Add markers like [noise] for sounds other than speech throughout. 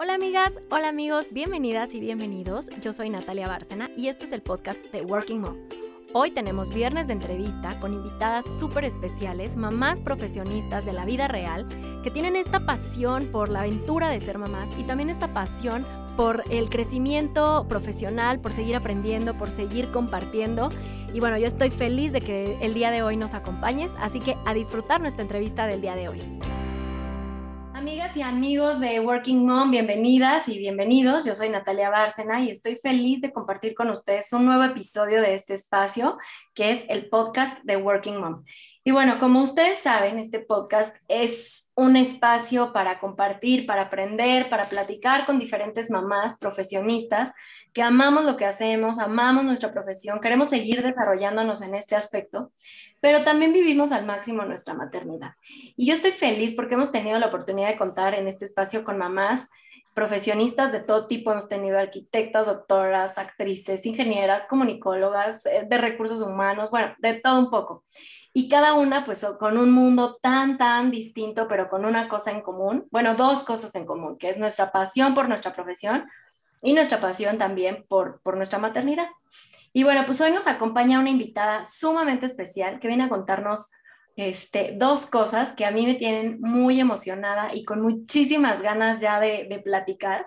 Hola amigas, hola amigos, bienvenidas y bienvenidos. Yo soy Natalia Bárcena y esto es el podcast de Working Mom. Hoy tenemos viernes de entrevista con invitadas súper especiales, mamás profesionistas de la vida real, que tienen esta pasión por la aventura de ser mamás y también esta pasión por el crecimiento profesional, por seguir aprendiendo, por seguir compartiendo. Y bueno, yo estoy feliz de que el día de hoy nos acompañes, así que a disfrutar nuestra entrevista del día de hoy. Amigas y amigos de Working Mom, bienvenidas y bienvenidos. Yo soy Natalia Bárcena y estoy feliz de compartir con ustedes un nuevo episodio de este espacio, que es el podcast de Working Mom. Y bueno, como ustedes saben, este podcast es un espacio para compartir, para aprender, para platicar con diferentes mamás profesionistas que amamos lo que hacemos, amamos nuestra profesión, queremos seguir desarrollándonos en este aspecto, pero también vivimos al máximo nuestra maternidad. Y yo estoy feliz porque hemos tenido la oportunidad de contar en este espacio con mamás profesionistas de todo tipo. Hemos tenido arquitectas, doctoras, actrices, ingenieras, comunicólogas, eh, de recursos humanos, bueno, de todo un poco y cada una pues con un mundo tan, tan distinto, pero con una cosa en común, bueno, dos cosas en común, que es nuestra pasión por nuestra profesión y nuestra pasión también por, por nuestra maternidad. Y bueno, pues hoy nos acompaña una invitada sumamente especial que viene a contarnos este, dos cosas que a mí me tienen muy emocionada y con muchísimas ganas ya de, de platicar.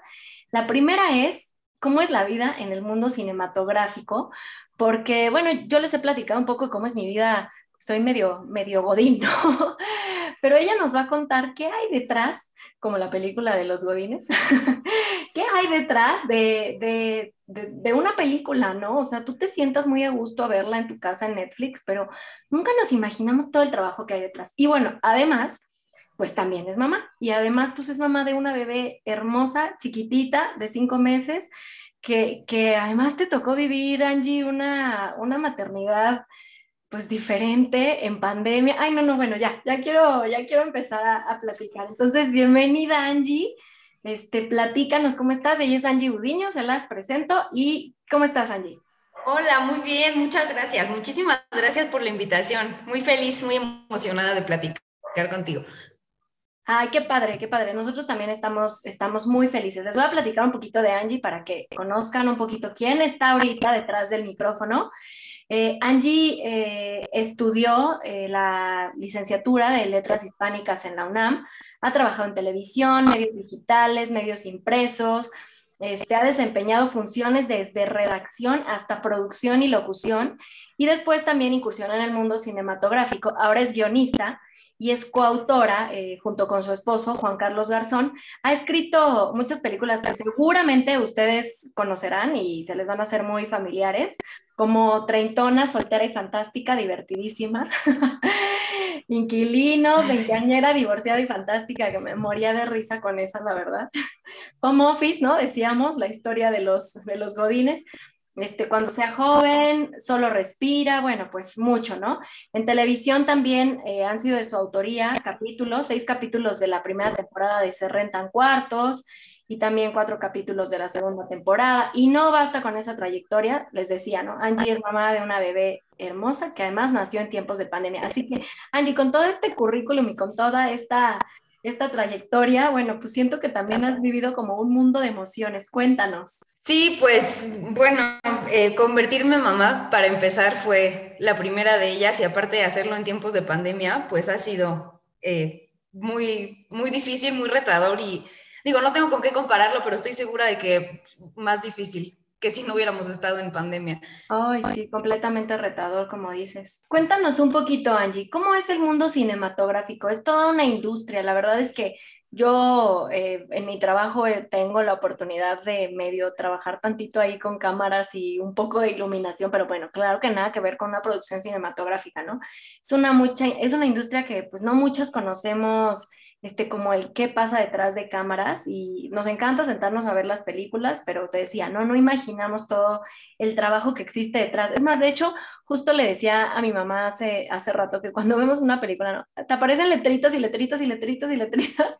La primera es cómo es la vida en el mundo cinematográfico, porque bueno, yo les he platicado un poco cómo es mi vida soy medio, medio godín, ¿no? [laughs] Pero ella nos va a contar qué hay detrás, como la película de los godines, qué hay detrás de, de, de, una película, ¿no? O sea, tú te sientas muy a gusto a verla en tu casa en Netflix, pero nunca nos imaginamos todo el trabajo que hay detrás. Y bueno, además, pues también es mamá. Y además, pues es mamá de una bebé hermosa, chiquitita, de cinco meses, que, que además te tocó vivir, Angie, una, una maternidad pues diferente en pandemia. Ay, no, no, bueno, ya, ya quiero, ya quiero empezar a, platicar. Entonces, bienvenida Angie. Este, platícanos cómo estás. Ella es Angie Udiño, se las presento. ¿Y cómo estás, Angie? Hola, muy bien, muchas gracias. Muchísimas gracias por la invitación. Muy feliz, muy emocionada de platicar contigo. Ay, qué padre, qué padre. Nosotros también estamos, estamos muy felices. Les voy a platicar un poquito de Angie para que conozcan un poquito quién está ahorita detrás del micrófono. Eh, Angie eh, estudió eh, la licenciatura de Letras Hispánicas en la UNAM, ha trabajado en televisión, medios digitales, medios impresos, este, ha desempeñado funciones desde redacción hasta producción y locución, y después también incursiona en el mundo cinematográfico. Ahora es guionista y es coautora, eh, junto con su esposo, Juan Carlos Garzón. Ha escrito muchas películas que seguramente ustedes conocerán y se les van a hacer muy familiares, como Treintona, Soltera y Fantástica, divertidísima. [laughs] Inquilinos, Veinteañera, Divorciada y Fantástica, que me moría de risa con esa, la verdad. Home Office, ¿no? Decíamos, la historia de los, de los godines este, cuando sea joven, solo respira, bueno, pues mucho, ¿no? En televisión también eh, han sido de su autoría capítulos, seis capítulos de la primera temporada de Se Rentan Cuartos y también cuatro capítulos de la segunda temporada. Y no basta con esa trayectoria, les decía, ¿no? Angie es mamá de una bebé hermosa que además nació en tiempos de pandemia. Así que, Angie, con todo este currículum y con toda esta esta trayectoria, bueno, pues siento que también has vivido como un mundo de emociones. Cuéntanos. Sí, pues bueno, eh, convertirme en mamá para empezar fue la primera de ellas y aparte de hacerlo en tiempos de pandemia, pues ha sido eh, muy, muy difícil, muy retador y digo, no tengo con qué compararlo, pero estoy segura de que más difícil que si no hubiéramos estado en pandemia. Ay, sí, completamente retador, como dices. Cuéntanos un poquito, Angie, ¿cómo es el mundo cinematográfico? Es toda una industria, la verdad es que yo eh, en mi trabajo eh, tengo la oportunidad de medio trabajar tantito ahí con cámaras y un poco de iluminación, pero bueno, claro que nada que ver con una producción cinematográfica, ¿no? Es una, mucha, es una industria que pues no muchas conocemos este, como el qué pasa detrás de cámaras y nos encanta sentarnos a ver las películas, pero te decía, no, no imaginamos todo el trabajo que existe detrás. Es más, de hecho, justo le decía a mi mamá hace, hace rato que cuando vemos una película, ¿no? te aparecen letritas y letritas y letritas y letritas,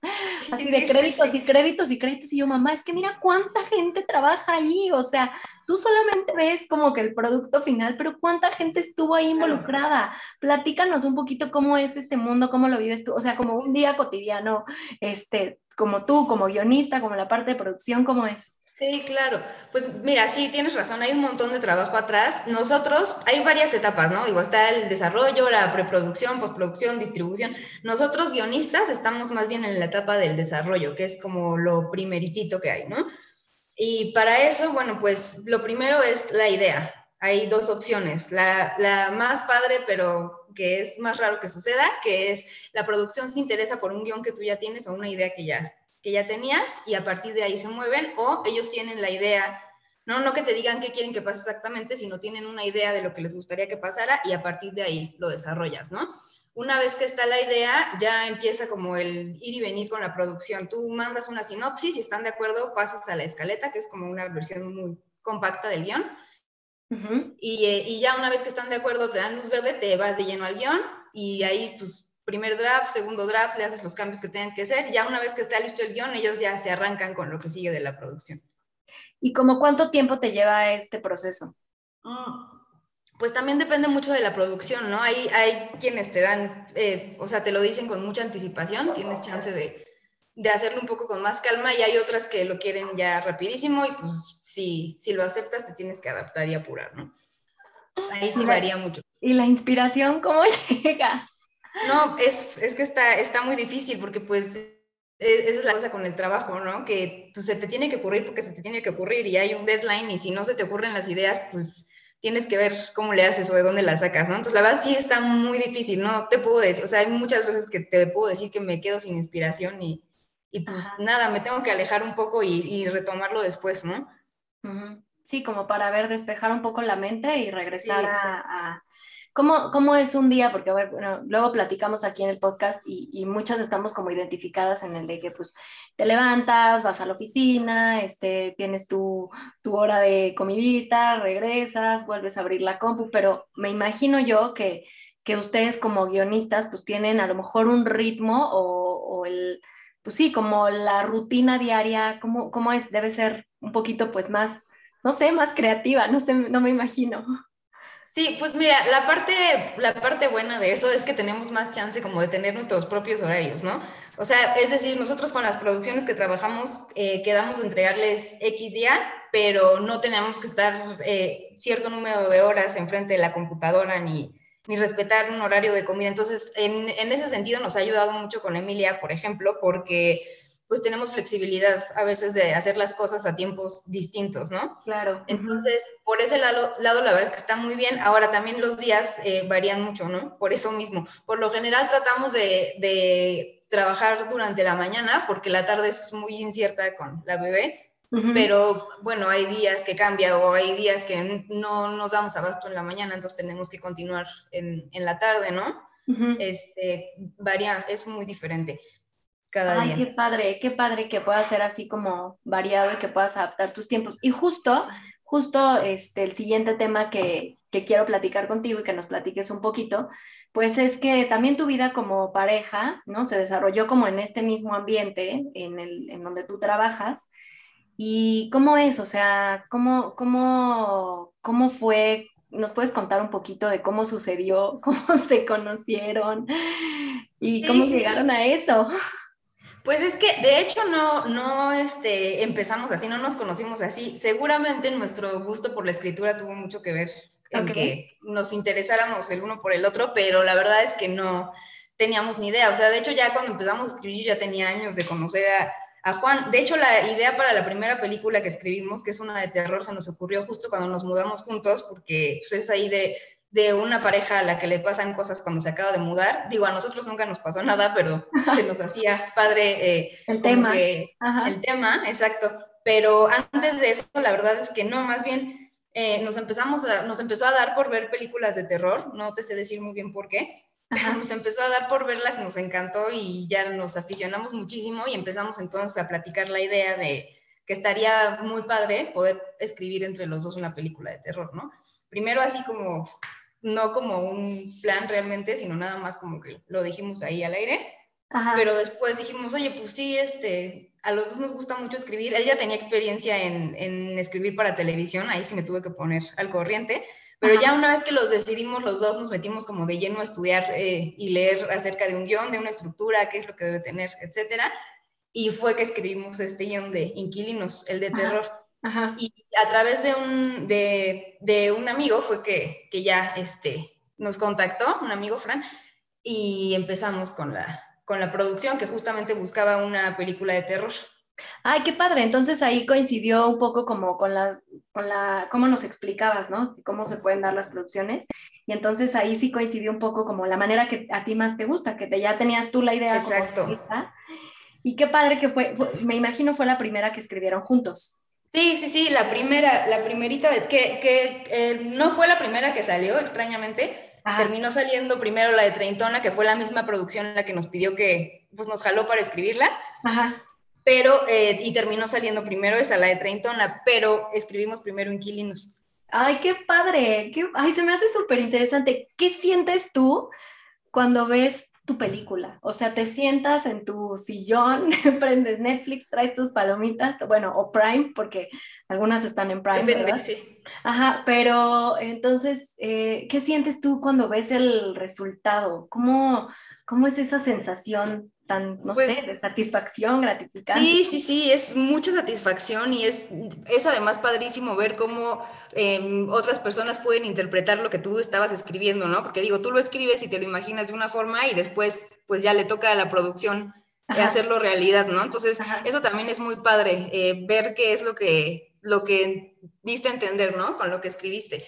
así de créditos y créditos y créditos. Y yo, mamá, es que mira cuánta gente trabaja ahí. O sea, tú solamente ves como que el producto final, pero cuánta gente estuvo ahí involucrada. Platícanos un poquito cómo es este mundo, cómo lo vives tú. O sea, como un día cotidiano, este, como tú, como guionista, como la parte de producción, ¿cómo es? Sí, claro. Pues mira, sí, tienes razón, hay un montón de trabajo atrás. Nosotros, hay varias etapas, ¿no? Digo, está el desarrollo, la preproducción, postproducción, distribución. Nosotros, guionistas, estamos más bien en la etapa del desarrollo, que es como lo primeritito que hay, ¿no? Y para eso, bueno, pues lo primero es la idea. Hay dos opciones. La, la más padre, pero que es más raro que suceda, que es la producción se interesa por un guion que tú ya tienes o una idea que ya que ya tenías y a partir de ahí se mueven o ellos tienen la idea, no, no que te digan qué quieren que pase exactamente, sino tienen una idea de lo que les gustaría que pasara y a partir de ahí lo desarrollas, ¿no? Una vez que está la idea, ya empieza como el ir y venir con la producción. Tú mandas una sinopsis y están de acuerdo, pasas a la escaleta, que es como una versión muy compacta del guion. y, eh, y ya una vez que están de acuerdo, te dan luz verde, te vas de lleno al guion y ahí pues primer draft, segundo draft, le haces los cambios que tengan que hacer. Ya una vez que está listo el guion, ellos ya se arrancan con lo que sigue de la producción. ¿Y como cuánto tiempo te lleva este proceso? Mm, pues también depende mucho de la producción, ¿no? Hay, hay quienes te dan, eh, o sea, te lo dicen con mucha anticipación, tienes chance de, de, hacerlo un poco con más calma y hay otras que lo quieren ya rapidísimo y pues si, si lo aceptas te tienes que adaptar y apurar, ¿no? Ahí sí varía mucho. ¿Y la inspiración cómo [laughs] llega? No, es, es que está, está muy difícil porque pues e, esa es la cosa con el trabajo, ¿no? Que pues, se te tiene que ocurrir porque se te tiene que ocurrir y hay un deadline y si no se te ocurren las ideas, pues tienes que ver cómo le haces o de dónde las sacas, ¿no? Entonces, la verdad sí está muy difícil, ¿no? Te puedo decir, o sea, hay muchas veces que te puedo decir que me quedo sin inspiración y, y pues nada, me tengo que alejar un poco y, y retomarlo después, ¿no? Sí, como para ver, despejar un poco la mente y regresar a ¿Cómo, ¿Cómo, es un día? Porque, bueno, luego platicamos aquí en el podcast y, y, muchas estamos como identificadas en el de que, pues, te levantas, vas a la oficina, este, tienes tu, tu hora de comidita, regresas, vuelves a abrir la compu, pero me imagino yo que, que ustedes como guionistas, pues, tienen a lo mejor un ritmo o, o el, pues sí, como la rutina diaria, ¿cómo, ¿cómo es? Debe ser un poquito, pues, más, no sé, más creativa, no sé, no me imagino. Sí, pues mira, la parte, la parte buena de eso es que tenemos más chance como de tener nuestros propios horarios, ¿no? O sea, es decir, nosotros con las producciones que trabajamos eh, quedamos de entregarles X día, pero no tenemos que estar eh, cierto número de horas enfrente de la computadora ni, ni respetar un horario de comida. Entonces, en, en ese sentido nos ha ayudado mucho con Emilia, por ejemplo, porque pues tenemos flexibilidad a veces de hacer las cosas a tiempos distintos, ¿no? Claro. Entonces, por ese lado, lado, la verdad es que está muy bien. Ahora también los días eh, varían mucho, ¿no? Por eso mismo. Por lo general tratamos de, de, trabajar durante la mañana porque la tarde es muy incierta con la bebé. Pero bueno, hay días que cambia o hay días que no nos damos abasto en la mañana, entonces tenemos que continuar en, en la tarde, ¿no? este, varía, es muy diferente. Ay, qué padre, qué padre que puedas ser así como variado y que puedas adaptar tus tiempos. Y justo, justo este, el siguiente tema que, que quiero platicar contigo y que nos platiques un poquito, pues es que también tu vida como pareja, ¿no? Se desarrolló como en este mismo ambiente en, el, en donde tú trabajas. ¿Y cómo es? O sea, ¿cómo, cómo, cómo fue? ¿Nos puedes contar un poquito de cómo sucedió, [laughs] cómo se conocieron y cómo llegaron a eso? Pues es que de hecho no, no este, empezamos así, no nos conocimos así. Seguramente nuestro gusto por la escritura tuvo mucho que ver en que nos interesáramos el uno por el otro, pero la verdad es que no teníamos ni idea. O sea, de hecho ya cuando empezamos a escribir ya tenía años de conocer a, a Juan. De hecho, la idea para la primera película que escribimos, que es una de terror, se nos ocurrió justo cuando nos mudamos juntos, porque pues, es ahí de de una pareja a la que le pasan cosas cuando se acaba de mudar. Digo, a nosotros nunca nos pasó nada, pero se nos hacía padre eh, el tema. el tema, exacto. Pero antes de eso, la verdad es que no, más bien eh, nos empezamos a, nos empezó a dar por ver películas de terror, no te sé decir muy bien por qué, pero nos empezó a dar por verlas, nos encantó y ya nos aficionamos muchísimo y empezamos entonces a platicar la idea de que estaría muy padre poder escribir entre los dos una película de terror, ¿no? Primero así como no como un plan realmente, sino nada más como que lo dijimos ahí al aire. pero después dijimos, oye, pues sí, este, a los dos nos gusta mucho escribir. Él ya tenía experiencia en, en escribir para televisión, ahí sí me tuve que poner al corriente, pero ya una vez que los decidimos, los dos nos metimos como de lleno a estudiar eh, y leer acerca de un guion, de una estructura, qué es lo que debe tener, etcétera. Y fue que escribimos este guion de Inquilinos, el de terror. Y a través de un, de, de un amigo fue que, que ya este, nos contactó, un amigo Fran, y empezamos con la, con la producción que justamente buscaba una película de terror. Ay, qué padre. Entonces ahí coincidió un poco como con las, con la, cómo nos explicabas, ¿no? Cómo se pueden dar las producciones. Y entonces ahí sí coincidió un poco como la manera que a ti más te gusta, que te, ya tenías tú la idea. Exacto. y qué padre que fue, me imagino fue la primera que escribieron juntos. Sí, sí, sí, la primera, la primerita, de, que, que eh, no fue la primera que salió, extrañamente. Terminó saliendo primero la de Treintona, que fue la misma producción la que nos pidió que, pues nos jaló para escribirla. Ajá pero, eh, y terminó saliendo primero esa, la de Treintona, pero escribimos primero Inquilinos. Ay, qué padre, qué, ay, se me hace súper interesante. ¿Qué sientes tú cuando ves tu película? O sea, te sientas en tu sillón, [laughs] prendes Netflix, traes tus palomitas, bueno, o Prime, porque algunas están en Prime. Sí. Ajá, pero entonces, eh, ¿qué sientes tú cuando ves el resultado? ¿Cómo, cómo es esa sensación no sé, pues de satisfacción, gratificante. Sí, sí, sí, es mucha satisfacción y es, es además padrísimo ver cómo em, otras personas pueden interpretar lo que tú estabas escribiendo, ¿no? Porque digo, tú lo escribes y te lo imaginas de una forma y después pues ya le toca a la producción hacerlo realidad, ¿no? Entonces, eso también es muy padre, eh, ver qué es lo que, lo que diste a entender, ¿no? Con lo que escribiste.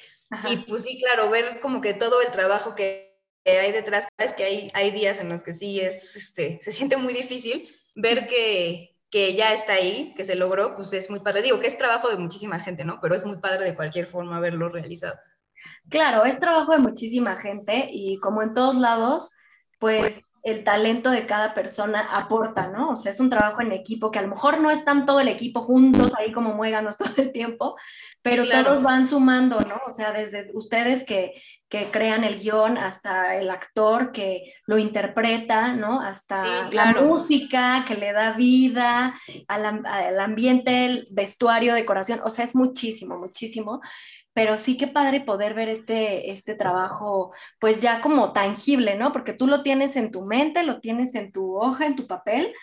Y pues sí, claro, ver como que todo el trabajo que hay detrás, es que hay, hay días en los que sí es, este, se siente muy difícil ver que, que ya está ahí, que se logró, pues es muy padre. Digo que es trabajo de muchísima gente, ¿no? Pero es muy padre de cualquier forma verlo realizado. Claro, es trabajo de muchísima gente y como en todos lados, pues el talento de cada persona aporta, ¿no? O sea, es un trabajo en equipo que a lo mejor no están todo el equipo juntos ahí como muéganos [laughs] todo el tiempo, pero todos van sumando, ¿no? O sea, desde ustedes que, que crean el guion hasta el actor que lo interpreta, ¿no? Hasta la música que le da vida al, al ambiente, el vestuario, decoración, o sea, es muchísimo, muchísimo pero sí que padre poder ver este, este trabajo pues ya como tangible, ¿no? Porque tú lo tienes en tu mente, lo tienes en tu hoja, en tu papel,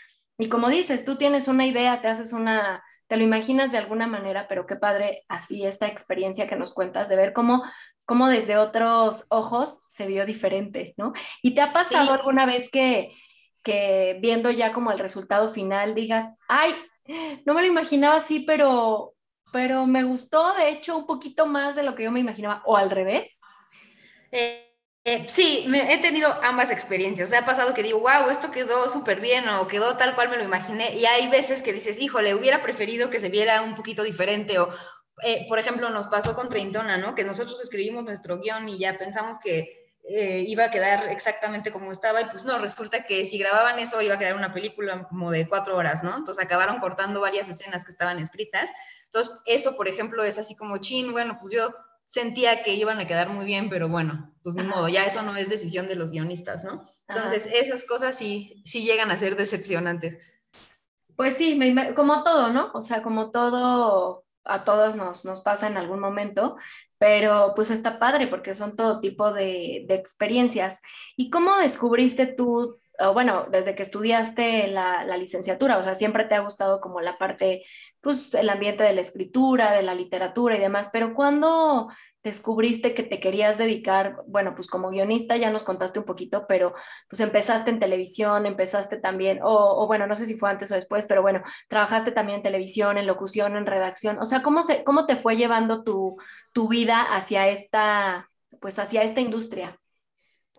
y como dices, tú tienes una idea, te haces una, te lo imaginas de alguna manera, pero qué padre así esta experiencia que nos cuentas de ver cómo, cómo desde otros ojos se vio diferente, ¿no? ¿Y te ha pasado alguna vez que, que viendo ya como el resultado final digas, ay, no me lo imaginaba así, pero pero me gustó, de hecho, un poquito más de lo que yo me imaginaba, o al revés. Eh, eh, sí, he tenido ambas experiencias. ha pasado que digo, wow, esto quedó súper bien o quedó tal cual me lo imaginé. Y hay veces que dices, híjole, hubiera preferido que se viera un poquito diferente. O, eh, por ejemplo, nos pasó con Treintona, ¿no? Que nosotros escribimos nuestro guion y ya pensamos que iba a quedar exactamente como estaba y pues no, resulta que si grababan eso iba a quedar una película como de cuatro horas, ¿no? Entonces acabaron cortando varias escenas que estaban escritas entonces, eso, por ejemplo, es así como, chin, bueno, pues yo sentía que iban a quedar muy bien, pero bueno, pues ni modo, ya eso no es decisión de los guionistas, ¿no? Entonces, esas cosas sí, sí llegan a ser decepcionantes. Pues sí, como todo, ¿no? O sea, como todo, a todos nos, nos pasa en algún momento, pero pues está padre porque son todo tipo de, de experiencias. ¿Y cómo descubriste tú bueno, desde que estudiaste la, licenciatura, o sea, siempre te ha gustado como la parte, pues, el ambiente de la escritura, de la literatura y demás, pero ¿cuándo descubriste que te querías dedicar, bueno, pues como guionista ya nos contaste un poquito, pero pues empezaste en televisión, empezaste también, o, bueno, no sé si fue antes o después, pero bueno, trabajaste también en televisión, en locución, en redacción, o sea, ¿cómo, se, cómo te fue llevando tu, tu vida hacia esta, pues hacia esta industria?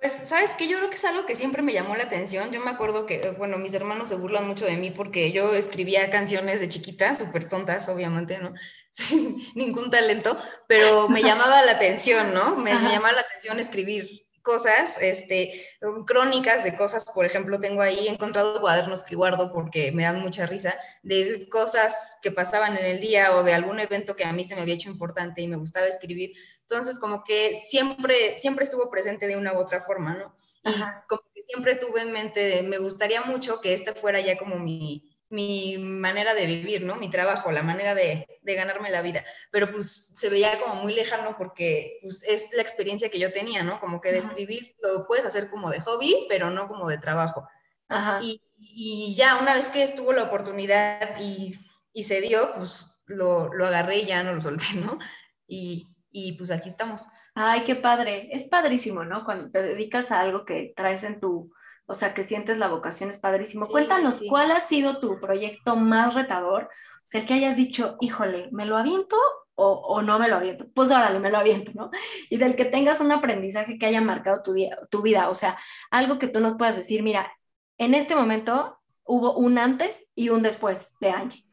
Pues, ¿sabes qué? Yo creo que es algo que siempre me llamó la atención. Yo me acuerdo que, bueno, mis hermanos se burlan mucho de mí porque yo escribía canciones de chiquita, súper tontas, obviamente, ¿no? [laughs] Sin ningún talento, pero me llamaba la atención, ¿no? Me, me llamaba la atención escribir cosas, este, um, crónicas de cosas, por ejemplo, tengo ahí, encontrado cuadernos que guardo porque me dan mucha risa, de cosas que pasaban en el día o de algún evento que a mí se me había hecho importante y me gustaba escribir. Entonces, como que siempre, siempre estuvo presente de una u otra forma, ¿no? Y como que siempre tuve en mente, me gustaría mucho que este fuera ya como mi, mi manera de vivir, ¿no? Mi trabajo, la manera de, de, ganarme la vida. Pero pues se veía como muy lejano porque pues, es la experiencia que yo tenía, ¿no? Como que de escribir lo puedes hacer como de hobby, pero no como de trabajo. Ajá. Y, y, ya una vez que estuvo la oportunidad y, y se dio, pues lo, lo, agarré y ya no lo solté, ¿no? Y, y pues aquí estamos. Ay, qué padre. Es padrísimo, ¿no? Cuando te dedicas a algo que traes en tu, o sea, que sientes la vocación, es padrísimo. Cuéntanos, ¿cuál ha sido tu proyecto más retador? O sea, el que hayas dicho, híjole, ¿me lo aviento o, o, no me lo aviento? Pues órale, me lo aviento, ¿no? Y del que tengas un aprendizaje que haya marcado tu, día, tu vida, o sea, algo que tú nos puedas decir, mira, en este momento hubo un antes y un después de Angie.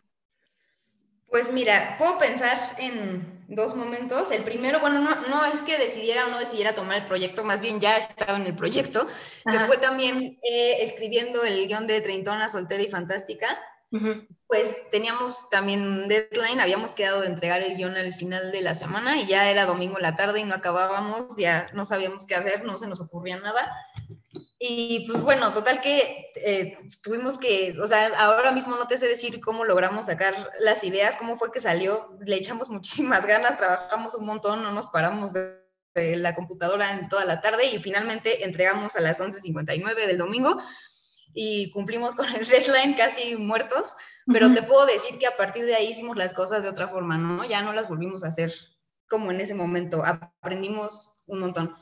Pues mira, puedo pensar en dos momentos. El primero, bueno, no, no, es que decidiera o no decidiera tomar el proyecto, más bien ya estaba en el proyecto, que fue también eh, escribiendo el guion de Treintona, Soltera y Fantástica. Pues teníamos también un deadline, habíamos quedado de entregar el guion al final de la semana y ya era domingo en la tarde y no acabábamos, ya no sabíamos qué hacer, no se nos ocurría nada. Y pues bueno, total que eh, tuvimos que, o sea, ahora mismo no te sé decir cómo logramos sacar las ideas, cómo fue que salió, le echamos [laughs] muchísimas ganas, trabajamos un montón, no nos paramos de, la computadora en toda la tarde y finalmente entregamos a las 11.59 del domingo y cumplimos con el [laughs] deadline casi muertos, pero te puedo decir que a partir de ahí hicimos las cosas de otra forma, ¿no? Ya no las volvimos a hacer como en ese momento, aprendimos un montón.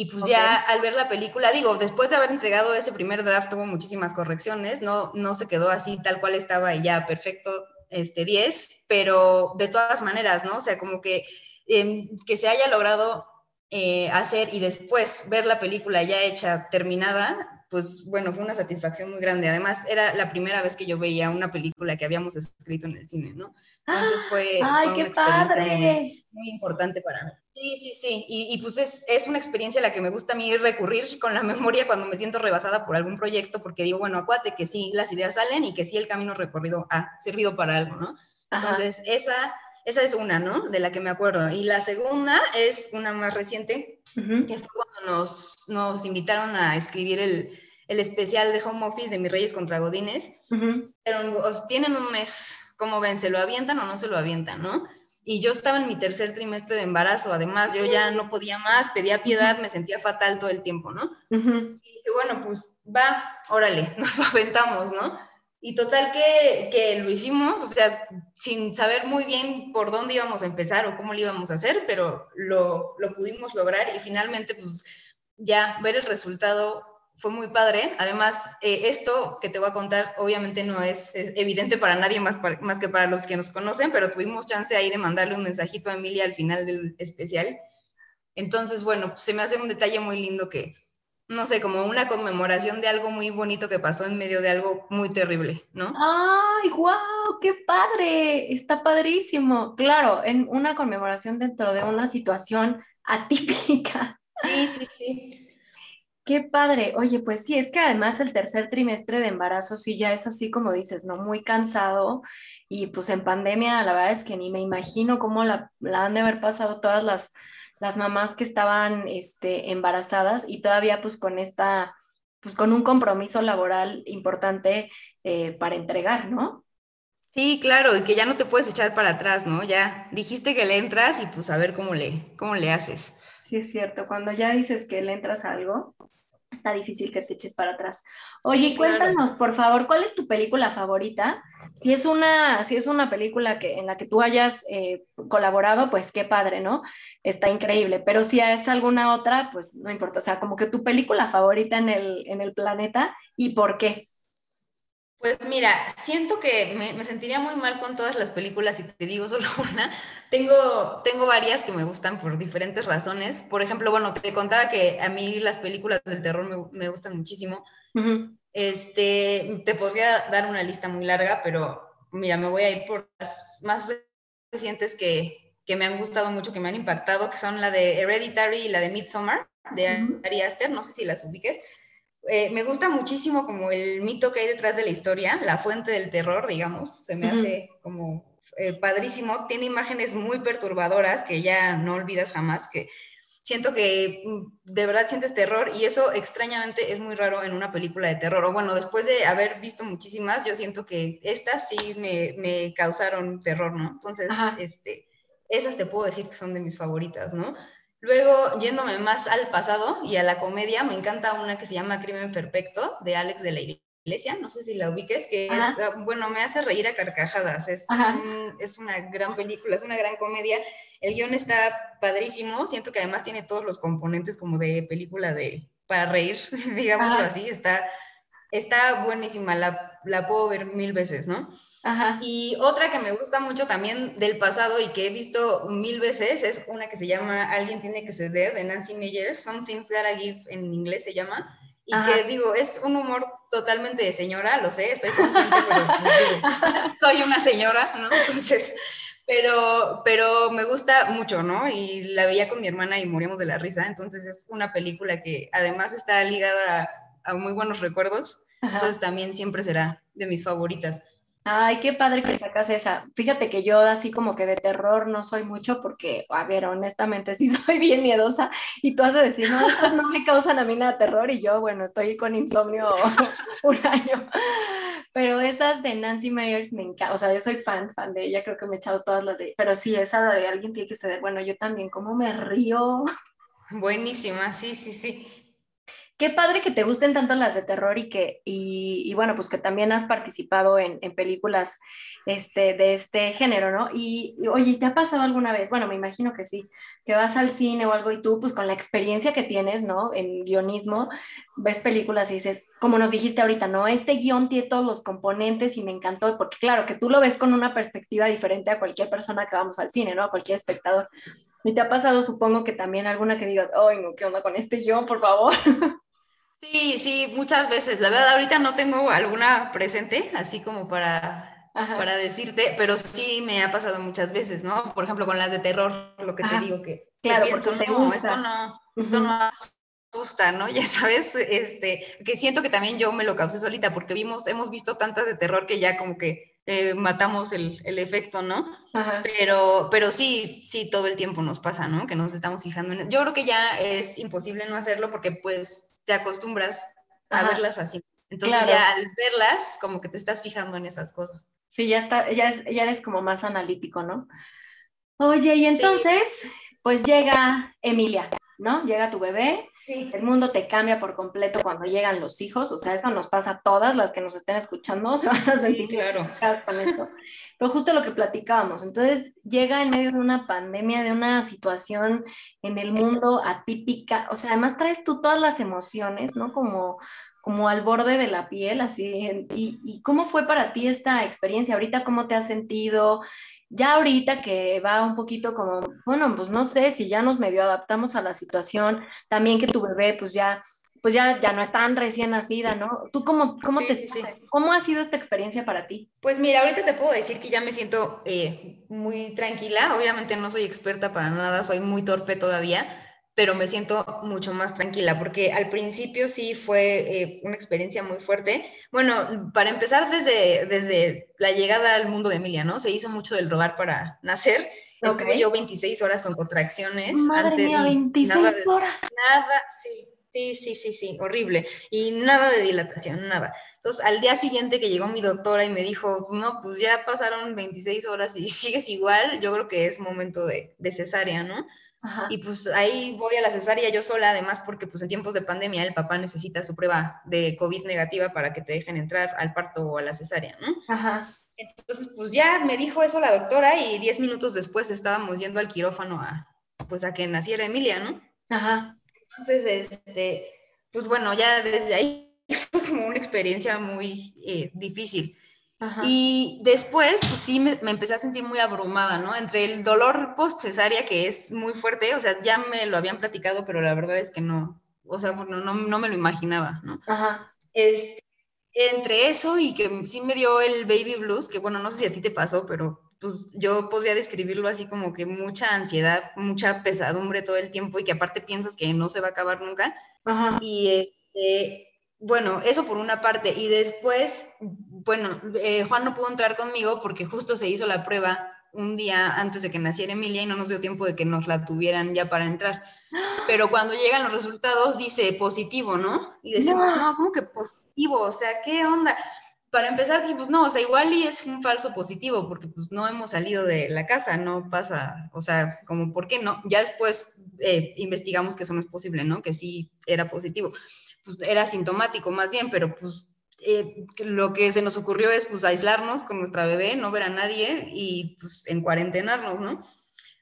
Y pues ya al ver la película, digo, después de haber entregado ese primer draft tuvo muchísimas correcciones, no, no se quedó así tal cual estaba y ya perfecto, este 10, pero de todas maneras, ¿no? O sea, como que em, que se haya logrado eh, hacer y después ver la película ya hecha, terminada, pues bueno, fue una satisfacción muy grande. Además, era la primera vez que yo veía una película que habíamos escrito en el cine, ¿no? Entonces fue, ¡Ay, qué una experiencia muy, importante para mí. Sí, sí, sí. Y, y pues es, es, una experiencia a la que me gusta a mí recurrir con la [laughs] memoria cuando me siento rebasada por algún proyecto, porque digo, bueno, acuate que sí, las ideas salen y que sí el camino recorrido ha servido para algo, ¿no? Entonces, esa esa es una, ¿no? De la que me acuerdo. Y la segunda es una más reciente, que fue cuando nos, nos, invitaron a escribir el, el, especial de Home Office de Mis Reyes contra Godines. Pero tienen un mes, ¿cómo ven? ¿Se lo avientan o no se lo avientan, no? Y yo estaba en mi tercer trimestre de embarazo, además yo ya no podía más, pedía piedad, me sentía fatal todo el tiempo, ¿no? Y bueno, pues va, órale, [laughs] nos lo aventamos, ¿no? Y total que, que, lo hicimos, o sea, sin saber muy bien por dónde íbamos a empezar o cómo lo íbamos a hacer, pero lo, lo pudimos lograr y finalmente, pues ya ver el resultado fue muy padre. Además, eh, esto que te voy a contar obviamente no es, es evidente para nadie más, más que para los que nos conocen, pero tuvimos chance ahí de mandarle un mensajito a Emilia al final del especial. Entonces, bueno, se me hace un detalle muy lindo que, no sé, como una conmemoración de algo muy bonito que pasó en medio de algo muy terrible, ¿no? ¡Ay, wow! ¡Qué padre! Está padrísimo. Claro, en una conmemoración dentro de una situación atípica. Sí, sí, sí. Qué padre. Oye, pues sí, es que además el tercer trimestre de embarazo sí ya es así como dices, ¿no? Muy cansado y pues en pandemia la verdad es que ni me imagino cómo la, la han de haber pasado todas las las mamás que estaban este, embarazadas y todavía pues con esta, pues con un compromiso laboral importante eh, para entregar, ¿no? Sí, claro, y que ya no te puedes echar para atrás, ¿no? Ya dijiste que le entras y pues a ver cómo le, cómo le haces. Sí, es cierto, cuando ya dices que le entras a algo, está difícil que te eches para atrás. Oye, cuéntanos, por favor, ¿cuál es tu película favorita? Si es una, si es una película que, en la que tú hayas eh, colaborado, pues qué padre, ¿no? Está increíble. Pero si es alguna otra, pues no importa. O sea, como que tu película favorita en el, en el planeta y por qué. Pues mira, siento que me, sentiría muy mal con todas las películas y te digo solo [laughs] una. Tengo, tengo varias que me gustan por diferentes razones. Por ejemplo, bueno, te contaba que a mí las películas del terror me, me gustan muchísimo. Este, te podría dar una lista muy larga, pero mira, me voy a ir por las más recientes que, que me han gustado mucho, que me han impactado, que son la de Hereditary y la de Midsommar, de Ari Aster, no sé si las ubiques. Eh, me gusta muchísimo como el mito que hay detrás de la historia, la fuente del terror, digamos, se me hace como eh, padrísimo, tiene imágenes muy perturbadoras que ya no olvidas jamás, que siento que mm, de verdad sientes terror y eso extrañamente es muy raro en una película de terror. O bueno, después de haber visto muchísimas, yo siento que estas sí me, me causaron terror, ¿no? Entonces, este, esas te puedo decir que son de mis favoritas, ¿no? Luego, yéndome más al pasado y a la comedia, me encanta una que se llama Crimen Perfecto de Alex de la Iglesia, no sé si la ubiques, que es, ah, bueno, me hace reír a carcajadas, es, es una gran película, es una gran comedia, el guion está padrísimo, siento que además tiene todos los componentes como de película de para reír, [laughs] digámoslo así, está, está buenísima, la, la puedo ver mil veces, ¿no? Y otra que me gusta mucho también del pasado y que he visto mil veces es una que se llama Alguien tiene que ceder de Nancy Meyer, Something's Gotta Give en inglés se llama, y que digo, es un humor totalmente de señora, lo sé, estoy consciente, pero pues, [laughs] soy una señora, ¿no? Entonces, pero, pero me gusta mucho, ¿no? Y la veía con mi hermana y moríamos de la risa, entonces es una película que además está ligada a, muy buenos recuerdos, entonces también siempre será de mis favoritas. Ay, qué padre que sacas esa. Fíjate que yo así como que de terror no soy mucho porque, a ver, honestamente [laughs] sí soy bien miedosa y tú has de decir, no, no me causan a mí nada terror y yo, bueno, estoy con insomnio [laughs] un año. Pero esas de Nancy Myers me encanta, o sea, yo soy fan, fan de ella, creo que me he echado todas las de, pero sí, esa de alguien tiene que ser, bueno, yo también, ¿cómo me río? Buenísima, sí, sí, sí. Qué padre que te gusten tanto las de terror y que, y, bueno, pues que también has participado en, películas este, de este género, ¿no? Y, oye, ¿te ha pasado alguna vez? Bueno, me imagino que sí, que vas al cine o algo y tú, pues con la experiencia que tienes, ¿no? En guionismo, ves películas y dices, como nos dijiste ahorita, ¿no? Este guion tiene todos los componentes y me encantó, porque claro, que tú lo ves con una perspectiva diferente a cualquier persona que vamos al cine, ¿no? A cualquier espectador. ¿Y te ha pasado, supongo que también alguna que diga, ay, no, ¿qué onda con este guion, por favor? [laughs] Sí, sí, muchas veces. La verdad, ahorita no tengo alguna presente, así como para, para decirte, pero sí me ha pasado muchas veces, ¿no? Por ejemplo, con las de terror, lo que te digo, que, claro, pienso, no, esto no, esto no asusta, ¿no? [laughs] Ya sabes, este, que siento que también yo me lo causé solita, porque vimos, hemos visto tantas de terror que ya como que eh, matamos el, el, efecto, ¿no? Pero, pero sí, sí, todo el tiempo nos pasa, ¿no? Que nos estamos fijando en... Yo creo que ya es imposible no hacerlo porque pues te acostumbras a verlas así. Entonces ya al verlas, como que te estás fijando en esas cosas. Sí, ya, está, ya, ya eres como más analítico, ¿no? Oye, y entonces, pues llega Emilia, ¿no? Llega tu bebé, sí. el mundo te cambia por completo cuando llegan los hijos, o sea, eso nos pasa a todas las que nos estén escuchando, [laughs] se van a sentir claro. con esto. Pero justo lo que platicábamos, entonces llega en medio de una pandemia, de una situación en el mundo atípica, o sea, además traes tú todas las emociones, ¿no? Como como al borde de la piel, así. Y, y, cómo fue para ti esta experiencia? Ahorita, ¿cómo te has sentido? Ya ahorita que va un poquito como, bueno, pues no sé si ya nos medio adaptamos a la situación, también que tu bebé pues ya pues ya, ya no es tan recién nacida, ¿no? ¿Tú cómo, cómo te cómo ha sido esta experiencia para ti? Pues mira, ahorita te puedo decir que ya me siento eh, muy tranquila. Obviamente no soy experta para nada, soy muy torpe todavía, pero me siento mucho más tranquila porque al principio sí fue eh, una experiencia muy fuerte. Bueno, para empezar desde, desde la llegada al mundo de Emilia, ¿no? Se hizo mucho del rogar para nacer. Estuve yo 26 horas con contracciones. Madre mía, 26 horas. Nada, sí, sí, sí, sí, sí, horrible. Y nada de dilatación, nada. Entonces, al día siguiente que llegó mi doctora y me dijo, no, pues ya pasaron 26 horas y [laughs] sigues igual, yo creo que es momento de, de cesárea, ¿no? Y pues ahí voy a la cesárea yo sola, además porque pues en tiempos de pandemia el papá necesita su prueba de COVID negativa para que te dejen entrar al parto o a la cesárea, ¿no? Ajá. Entonces pues ya me dijo eso la doctora y diez minutos después estábamos yendo al quirófano a pues a que naciera Emilia, ¿no? Ajá. Entonces, este, pues bueno, ya desde ahí [laughs] fue como una experiencia muy eh, difícil. Y después, pues sí, me, empecé a sentir muy abrumada, ¿no? Entre el dolor post cesárea, que es muy fuerte, o sea, ya me lo habían platicado, pero la verdad es que no, o sea, no, no, me lo imaginaba, ¿no? Ajá. Este, entre eso y que sí me dio el baby blues, que bueno, no sé si a ti te pasó, pero pues yo podría describirlo así como que mucha ansiedad, mucha pesadumbre todo el tiempo y que aparte piensas que no se va a acabar nunca. Ajá. Y este, bueno, eso por una parte. Y después, bueno, eh, Juan no pudo entrar conmigo porque justo se hizo la prueba un día antes de que naciera Emilia y no nos dio tiempo de que nos la tuvieran ya para entrar. Pero cuando llegan los resultados dice positivo, ¿no? Y decimos, no, ¿cómo que positivo? O sea, ¿qué onda? Para empezar, dijimos, no, o sea, igual y es un falso positivo, porque pues no hemos salido de la casa, no pasa, o sea, como, ¿por qué no? Ya después eh, investigamos que eso no es posible, ¿no? Que sí era positivo. Pues era sintomático más bien, pero pues eh, lo que se nos ocurrió es pues aislarnos con nuestra bebé, no ver a nadie y pues en cuarentenarnos, ¿no?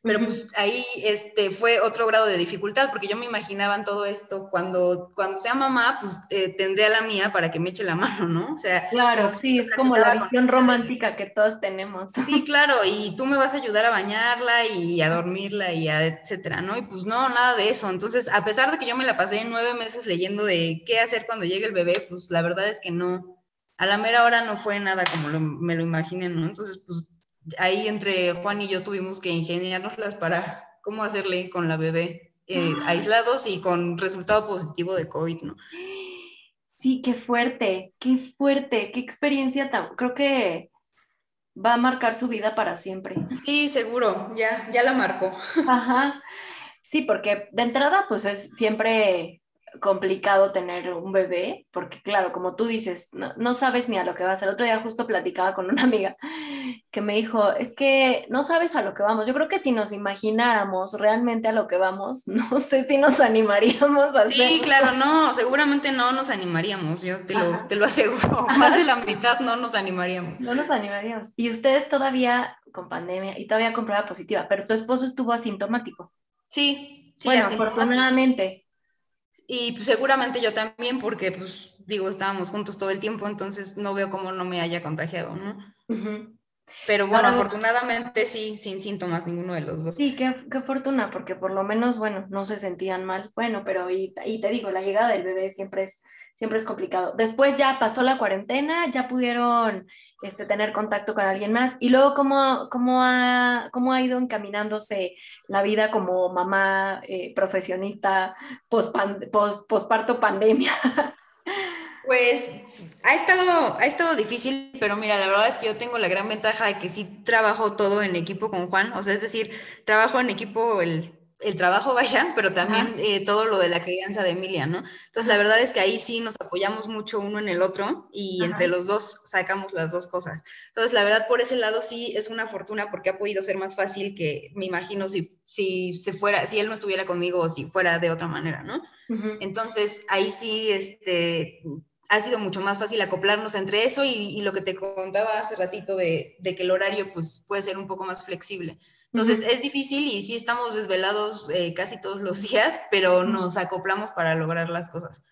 Pero pues ahí este, fue otro grado de dificultad, porque yo me imaginaba en todo esto, cuando, cuando sea mamá, pues eh, tendré a la mía para que me eche la mano, ¿no? O sea, claro, sí, es como la visión romántica que todos tenemos. Sí, [laughs] claro, y tú me vas a ayudar a bañarla y a dormirla y a etcétera, ¿no? Y pues no, nada de eso. Entonces, a pesar de que yo me la pasé nueve meses leyendo de qué hacer cuando llegue el bebé, pues la verdad es que no, a la mera hora no fue nada como me lo imaginé, ¿no? Entonces, pues ahí entre Juan y yo tuvimos que ingeniárnoslas para cómo hacerle con la bebé eh, ah. aislados y con resultado positivo de COVID, ¿no? Sí, qué fuerte, qué fuerte, qué experiencia tan, creo que va a marcar su vida para siempre. Sí, seguro, ya, ya la marcó. Ajá. Sí, porque de entrada, pues es siempre complicado tener un bebé, porque claro, como tú dices, no, sabes ni a lo que vas. El otro día justo platicaba con una [laughs] amiga que me dijo, es que no sabes a lo que vamos. Yo creo que si nos imagináramos realmente a lo que vamos, [laughs] no sé si nos animaríamos a Sí, claro, no, seguramente no nos animaríamos, yo te lo, te lo aseguro. Más de la mitad no nos animaríamos. No nos animaríamos. Y ustedes todavía con pandemia y todavía con prueba positiva, pero tu esposo estuvo asintomático. Sí, sí. Bueno, afortunadamente y pues, seguramente yo también, porque pues digo, estábamos juntos todo el tiempo, entonces no veo cómo no me haya contagiado, ¿no? Pero bueno, afortunadamente sí, sin síntomas ninguno de los dos. Sí, qué, qué, fortuna, porque por lo menos, bueno, no se sentían mal. Bueno, pero y, y te digo, la llegada del bebé siempre es siempre es complicado. Después ya pasó la cuarentena, ya pudieron este, tener contacto con alguien más. Y luego, ¿cómo, cómo, ha, cómo ha ido encaminándose la vida como mamá eh, profesionista posparto pandemia? [laughs] Pues ha estado, ha estado difícil, pero mira, la verdad es que yo tengo la gran ventaja de que sí trabajo todo en equipo con Juan, o sea, es decir, trabajo en equipo el el trabajo vaya, pero también eh, todo lo de la crianza de Emilia, ¿no? Entonces, la verdad es que ahí sí nos apoyamos mucho uno en el otro y entre los dos sacamos las dos cosas. Entonces, la verdad, por ese lado sí es una fortuna porque ha podido ser más fácil que, me imagino, si, si se fuera, si él no estuviera conmigo o si fuera de otra manera, ¿no? Entonces, ahí sí, este, ha sido mucho más fácil acoplarnos entre eso y, lo que te contaba hace ratito de, de, que el horario, pues, puede ser un poco más flexible. Entonces es difícil y sí estamos desvelados eh, casi todos los [laughs] días, pero nos acoplamos para lograr las cosas.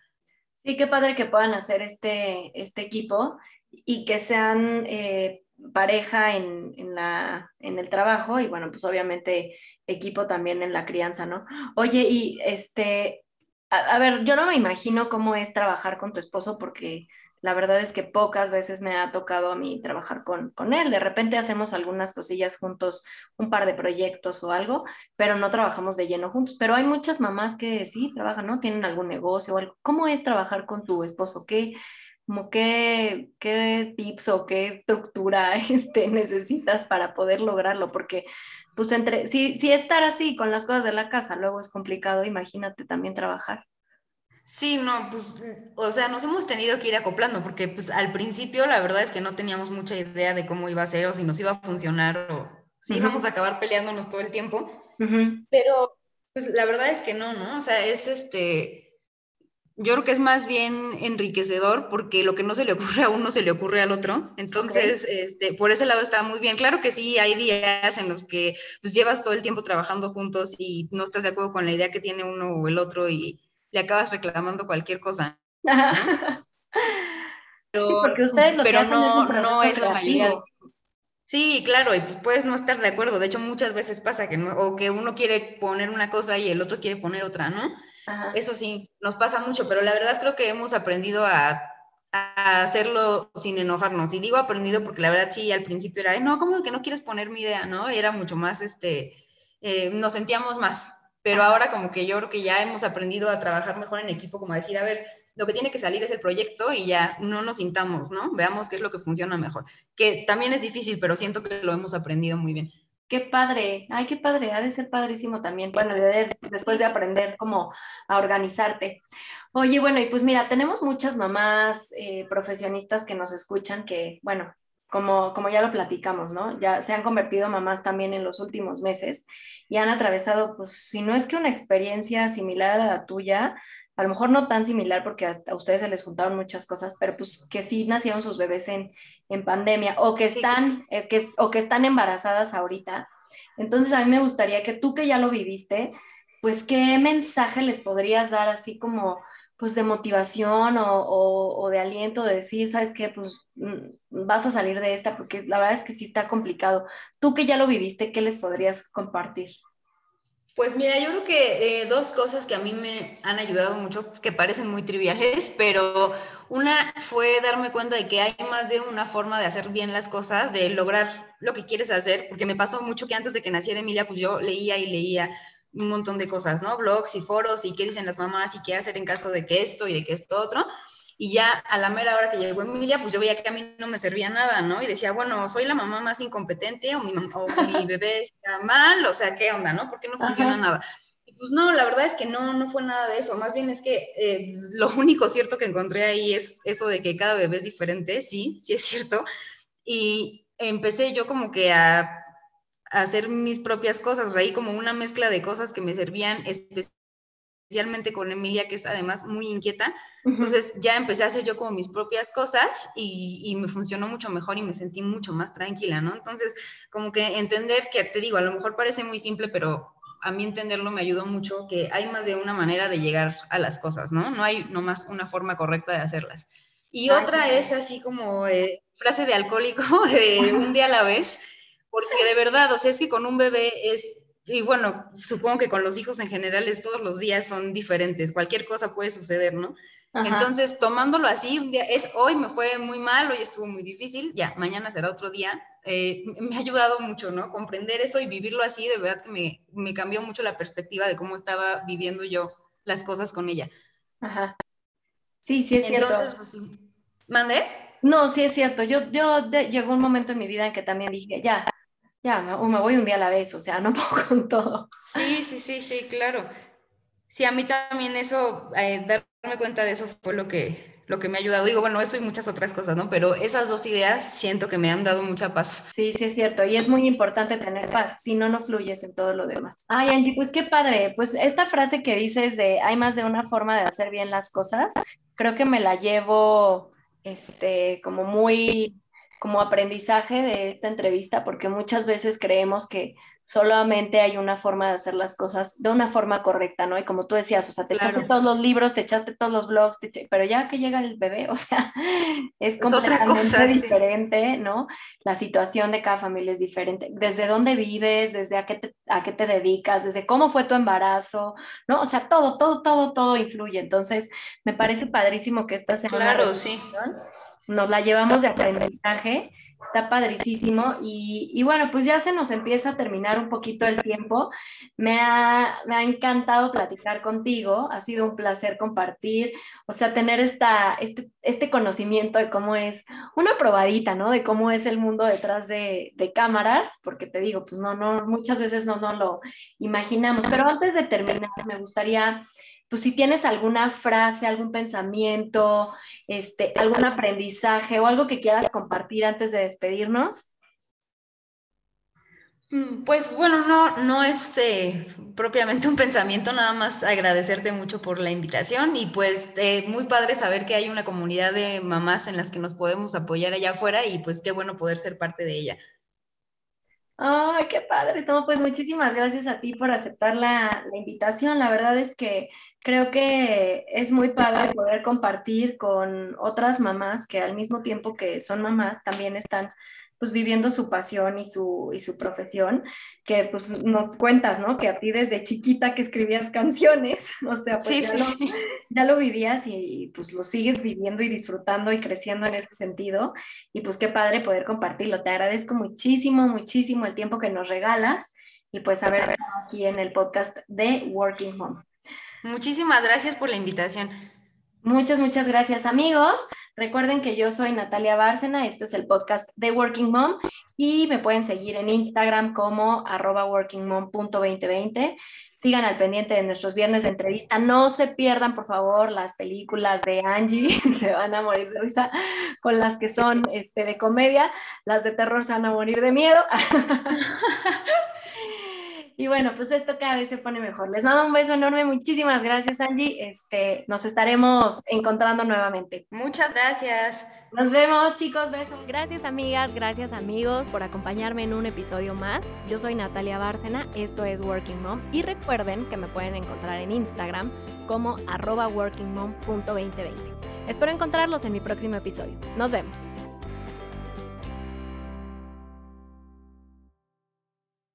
Sí, qué padre que puedan hacer este, este equipo y que sean eh, pareja en, en, la, en el trabajo y bueno, pues obviamente equipo también en la crianza, ¿no? Oye, y este, a ver, yo no me imagino cómo es trabajar con tu esposo porque la verdad es que pocas veces me ha tocado a mí trabajar con, con él. De repente hacemos algunas cosillas juntos, un par de proyectos o algo, pero no trabajamos de lleno juntos. Pero hay muchas mamás que sí trabajan, ¿no? Tienen algún negocio o algo. ¿Cómo es trabajar con tu esposo? ¿Qué, como qué, qué tips o qué estructura [laughs] este, necesitas para poder lograrlo? Porque pues entre, si, si estar así con las cosas de la casa luego es complicado, imagínate también trabajar. Sí, no, pues, o sea, nos hemos tenido que ir acoplando, porque pues al principio la verdad es que no teníamos mucha idea de cómo iba a ser o si nos iba a funcionar o si íbamos a acabar peleándonos todo el tiempo. Pero pues la verdad es que no, ¿no? O sea, es este, yo creo que es más bien enriquecedor porque lo que no se le ocurre a uno se le ocurre al otro. Entonces, este, por ese lado está muy bien. Claro que sí, hay días en los que pues llevas todo el tiempo trabajando juntos y no estás de acuerdo con la idea que tiene uno o el otro y le acabas reclamando cualquier cosa. [laughs] Pero, sí, porque ustedes lo pero no, no es la mayoría. Sí, claro, y puedes no estar de acuerdo. De hecho, muchas veces pasa que o que uno quiere poner una cosa y el otro quiere poner otra, ¿no? Eso sí, nos pasa mucho, pero la verdad creo que hemos aprendido a, a, hacerlo sin enojarnos. Y digo aprendido porque la verdad sí, al principio era, no, ¿cómo que no quieres poner mi idea, no? Y era mucho más, este, eh, nos sentíamos más pero ahora como que yo creo que ya hemos aprendido a trabajar mejor en equipo, como a decir, a ver, lo que tiene que salir es el proyecto y ya no nos sintamos, ¿no? Veamos qué es lo que funciona mejor. Que también es difícil, pero siento que lo hemos aprendido muy bien. Qué padre, ay, qué padre, ha de ser padrísimo también. Bueno, después de aprender cómo a organizarte. Oye, bueno, y pues mira, tenemos muchas mamás eh, profesionistas que nos escuchan que, bueno, como, como ya lo platicamos, ¿no? Ya se han convertido mamás también en los últimos meses y han atravesado, pues, si no es que una experiencia similar a la tuya, a lo mejor no tan similar porque a, ustedes se les juntaron muchas cosas, pero pues que sí nacieron sus bebés en, en pandemia o que, están, eh, que, o que están embarazadas ahorita. Entonces a mí me gustaría que tú que ya lo viviste, pues qué mensaje les podrías dar así como pues de motivación o, o, de aliento, de decir, sabes qué, pues mm, vas a salir de esta, porque la verdad es que sí está complicado. Tú que ya lo viviste, ¿qué les podrías compartir? Pues mira, yo creo que eh, dos cosas que a mí me han ayudado mucho, que parecen muy triviales, pero una fue darme cuenta de que hay más de una forma de hacer bien las cosas, de lograr lo que quieres hacer, porque me pasó mucho que antes de que naciera Emilia, pues yo leía y leía un montón de cosas, ¿no? Blogs y foros y qué dicen las mamás y qué hacer en caso de que esto y de que esto otro. Y ya a la mera hora que llegó Emilia, pues yo veía que a mí no me servía nada, ¿no? Y decía, bueno, soy la mamá más incompetente o mi, o mi [laughs] bebé está mal, o sea, ¿qué onda, no? ¿Por qué no funciona nada? pues no, la verdad es que no, no fue nada de eso. Más bien es que eh, lo único cierto que encontré ahí es eso de que cada bebé es diferente, sí, sí es cierto. Y empecé yo como que a hacer mis propias cosas, ahí como una mezcla de cosas que me servían especialmente con Emilia, que es además muy inquieta. Entonces ya empecé a hacer yo como mis propias cosas y, me funcionó mucho mejor y me sentí mucho más tranquila, ¿no? Entonces, como que entender que, te digo, a lo mejor parece muy simple, pero a mí entenderlo me ayudó mucho, que hay más de una manera de llegar a las cosas, ¿no? No hay nomás una forma correcta de hacerlas. Y otra es así como eh, frase de alcohólico, [laughs] de un día a la vez, porque de verdad, o sea, es que con un bebé es y bueno, supongo que con los hijos en general es todos los días son diferentes, cualquier cosa puede suceder, ¿no? Entonces, tomándolo así, un día, es hoy me fue muy mal, hoy estuvo muy difícil, ya, mañana será otro día. Eh, me ha ayudado mucho, ¿no? Comprender eso y vivirlo así, de verdad que me, me cambió mucho la perspectiva de cómo estaba viviendo yo las cosas con ella. Ajá. Sí, sí es cierto. Entonces, pues sí. ¿Mandé? No, sí es cierto. Yo, yo llegó un momento en mi vida en que también dije, ya, ya, o me voy un día a la vez, o sea, no [laughs] puedo con todo. Sí, sí, sí, sí, claro. Sí, a mí también eso, eh, darme cuenta de eso fue lo que, lo que me ha ayudado. Digo, bueno, eso y muchas otras cosas, ¿no? Pero esas dos ideas siento que me han dado mucha paz. Sí, sí es cierto. Y es muy importante tener paz, si no, no fluyes en todo lo demás. Ay, Angie, pues qué padre. Pues esta frase que dices de hay más de una forma de hacer bien las cosas, creo que me la llevo, este, como muy como aprendizaje de esta entrevista, porque muchas veces creemos que solamente hay una forma de hacer las cosas de una forma correcta, ¿no? Y como tú decías, o sea, te echaste todos los libros, te echaste todos los blogs, pero ya que llega el bebé, [laughs] o sea, es, completamente diferente, ¿no? La situación de cada familia es diferente. Desde dónde vives, desde a qué te, a qué te dedicas, desde cómo fue tu embarazo, ¿no? O sea, todo, todo, todo, todo influye. Entonces, me parece padrísimo que estás en Claro, sí nos la llevamos de aprendizaje, está padricísimo y, bueno, pues ya se nos empieza a terminar un poquito el tiempo. Me ha, me ha, encantado platicar contigo, ha sido un placer compartir, o sea, tener esta, este, este conocimiento de cómo es una probadita, ¿no? De cómo es el mundo detrás de, de cámaras, porque te digo, pues no, no, muchas veces no, no lo imaginamos, pero antes de terminar, me gustaría pues si tienes alguna frase, algún pensamiento, este, algún aprendizaje o algo que quieras compartir antes de despedirnos. Mm, pues bueno, no, no es eh, propiamente un pensamiento, nada más agradecerte mucho por la invitación y pues eh, muy padre saber que hay una comunidad de mamás en las que nos podemos apoyar allá afuera y pues qué bueno poder ser parte de ella. Ay, qué padre, Tomo. Pues muchísimas gracias a ti por aceptar la, la, invitación. La verdad es que creo que es muy padre poder compartir con otras mamás que al mismo tiempo que son mamás también están pues viviendo su pasión y su, y su profesión, que pues no cuentas, ¿no? Que a ti desde chiquita que escribías canciones, [laughs] o sea, pues ya, lo, ya, lo, vivías y pues lo sigues viviendo y disfrutando y creciendo en ese sentido. Y pues qué padre poder compartirlo. Te agradezco muchísimo, muchísimo el tiempo que nos regalas y pues haber aquí en el podcast de Working Home. Muchísimas gracias por la invitación. Muchas, muchas gracias amigos. Recuerden que yo soy Natalia Bárcena, esto es el podcast de Working Mom y me pueden seguir en Instagram como arroba workingmom.2020. Sigan al pendiente de nuestros viernes de entrevista. No se pierdan, por favor, las películas de Angie, [laughs] se van a morir de risa con las que son este, de comedia. Las de terror se van a morir de miedo. [laughs] Y bueno, pues esto cada vez se pone mejor. Les mando un beso enorme. Muchísimas gracias, Angie. Este, nos estaremos encontrando nuevamente. Muchas gracias. Nos vemos, chicos. Besos. Gracias, amigas. Gracias, amigos, por acompañarme en un episodio más. Yo soy Natalia Bárcena. Esto es Working Mom. Y recuerden que me pueden encontrar en Instagram como arroba workingmom.2020. Espero encontrarlos en mi próximo episodio. Nos vemos.